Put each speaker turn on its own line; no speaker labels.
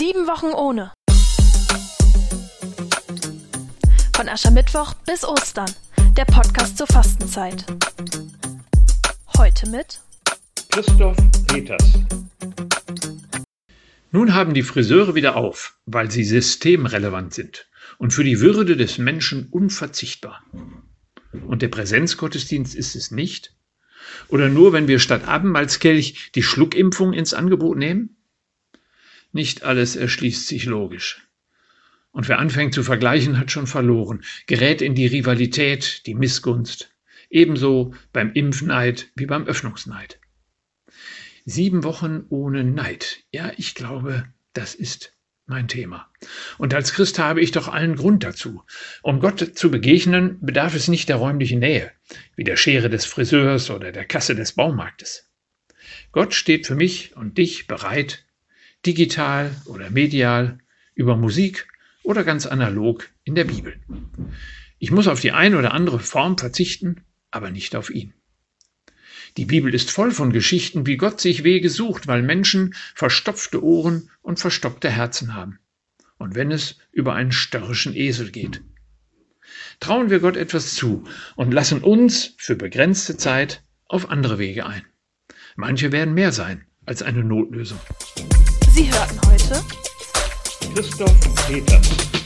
Sieben Wochen ohne. Von Aschermittwoch bis Ostern. Der Podcast zur Fastenzeit. Heute mit
Christoph Peters. Nun haben die Friseure wieder auf, weil sie systemrelevant sind und für die Würde des Menschen unverzichtbar. Und der Präsenzgottesdienst ist es nicht? Oder nur, wenn wir statt Abendmahlskelch die Schluckimpfung ins Angebot nehmen? Nicht alles erschließt sich logisch. Und wer anfängt zu vergleichen, hat schon verloren, gerät in die Rivalität, die Missgunst. Ebenso beim Impfneid wie beim Öffnungsneid. Sieben Wochen ohne Neid. Ja, ich glaube, das ist mein Thema. Und als Christ habe ich doch allen Grund dazu. Um Gott zu begegnen, bedarf es nicht der räumlichen Nähe, wie der Schere des Friseurs oder der Kasse des Baumarktes. Gott steht für mich und dich bereit, digital oder medial, über Musik oder ganz analog in der Bibel. Ich muss auf die eine oder andere Form verzichten, aber nicht auf ihn. Die Bibel ist voll von Geschichten, wie Gott sich Wege sucht, weil Menschen verstopfte Ohren und verstockte Herzen haben. Und wenn es über einen störrischen Esel geht. Trauen wir Gott etwas zu und lassen uns für begrenzte Zeit auf andere Wege ein. Manche werden mehr sein als eine Notlösung.
Sie hörten heute
Christoph Peters.